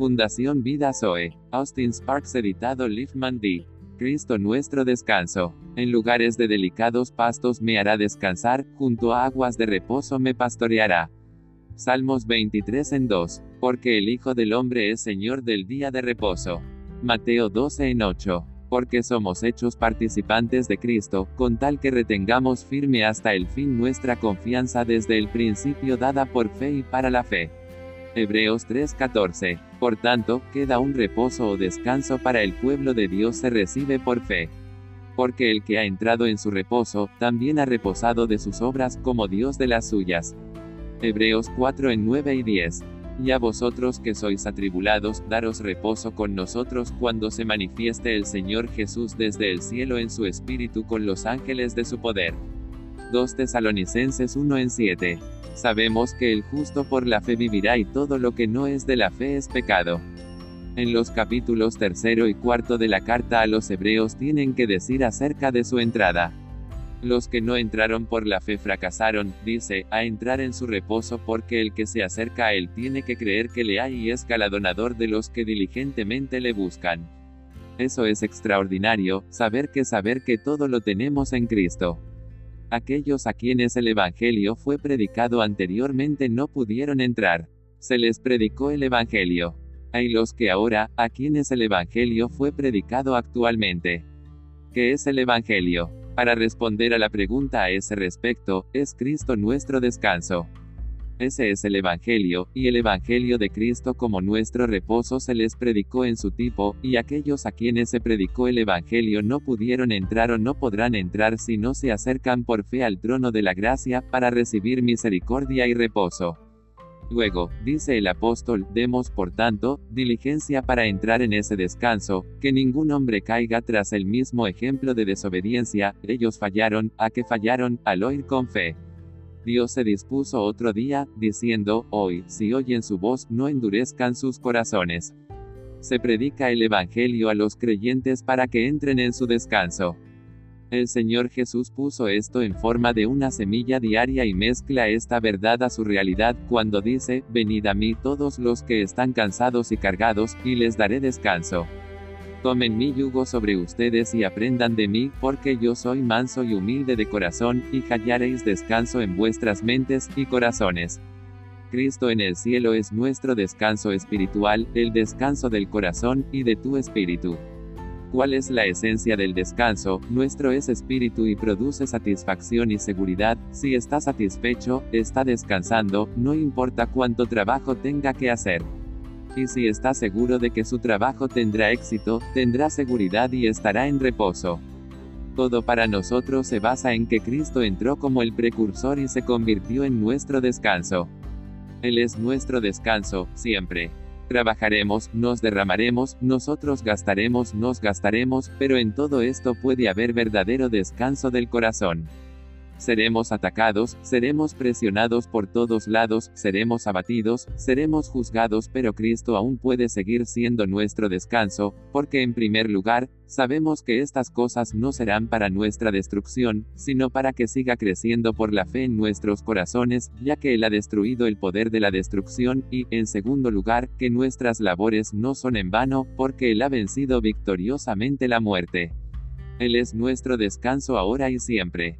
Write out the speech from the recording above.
Fundación Vida Zoe. Austin Sparks editado Liefman D. Cristo nuestro descanso. En lugares de delicados pastos me hará descansar, junto a aguas de reposo me pastoreará. Salmos 23 en 2. Porque el Hijo del Hombre es Señor del día de reposo. Mateo 12 en 8. Porque somos hechos participantes de Cristo, con tal que retengamos firme hasta el fin nuestra confianza desde el principio dada por fe y para la fe. Hebreos 3:14. Por tanto, queda un reposo o descanso para el pueblo de Dios se recibe por fe. Porque el que ha entrado en su reposo, también ha reposado de sus obras como Dios de las suyas. Hebreos 4 en 9 y 10. Y a vosotros que sois atribulados, daros reposo con nosotros cuando se manifieste el Señor Jesús desde el cielo en su espíritu con los ángeles de su poder. 2 Tesalonicenses 1 en 7. Sabemos que el justo por la fe vivirá y todo lo que no es de la fe es pecado. En los capítulos tercero y cuarto de la carta a los hebreos tienen que decir acerca de su entrada. Los que no entraron por la fe fracasaron, dice, a entrar en su reposo porque el que se acerca a él tiene que creer que le hay y es galardonador de los que diligentemente le buscan. Eso es extraordinario, saber que saber que todo lo tenemos en Cristo. Aquellos a quienes el Evangelio fue predicado anteriormente no pudieron entrar. Se les predicó el Evangelio. Hay los que ahora, a quienes el Evangelio fue predicado actualmente. ¿Qué es el Evangelio? Para responder a la pregunta a ese respecto, es Cristo nuestro descanso. Ese es el Evangelio, y el Evangelio de Cristo como nuestro reposo se les predicó en su tipo, y aquellos a quienes se predicó el Evangelio no pudieron entrar o no podrán entrar si no se acercan por fe al trono de la gracia, para recibir misericordia y reposo. Luego, dice el apóstol, demos por tanto, diligencia para entrar en ese descanso, que ningún hombre caiga tras el mismo ejemplo de desobediencia, ellos fallaron, a que fallaron, al oír con fe. Dios se dispuso otro día, diciendo, hoy, si oyen su voz, no endurezcan sus corazones. Se predica el Evangelio a los creyentes para que entren en su descanso. El Señor Jesús puso esto en forma de una semilla diaria y mezcla esta verdad a su realidad cuando dice, venid a mí todos los que están cansados y cargados, y les daré descanso. Tomen mi yugo sobre ustedes y aprendan de mí, porque yo soy manso y humilde de corazón, y hallaréis descanso en vuestras mentes y corazones. Cristo en el cielo es nuestro descanso espiritual, el descanso del corazón y de tu espíritu. ¿Cuál es la esencia del descanso? Nuestro es espíritu y produce satisfacción y seguridad. Si está satisfecho, está descansando, no importa cuánto trabajo tenga que hacer. Y si está seguro de que su trabajo tendrá éxito, tendrá seguridad y estará en reposo. Todo para nosotros se basa en que Cristo entró como el precursor y se convirtió en nuestro descanso. Él es nuestro descanso, siempre. Trabajaremos, nos derramaremos, nosotros gastaremos, nos gastaremos, pero en todo esto puede haber verdadero descanso del corazón. Seremos atacados, seremos presionados por todos lados, seremos abatidos, seremos juzgados, pero Cristo aún puede seguir siendo nuestro descanso, porque en primer lugar, sabemos que estas cosas no serán para nuestra destrucción, sino para que siga creciendo por la fe en nuestros corazones, ya que Él ha destruido el poder de la destrucción, y, en segundo lugar, que nuestras labores no son en vano, porque Él ha vencido victoriosamente la muerte. Él es nuestro descanso ahora y siempre.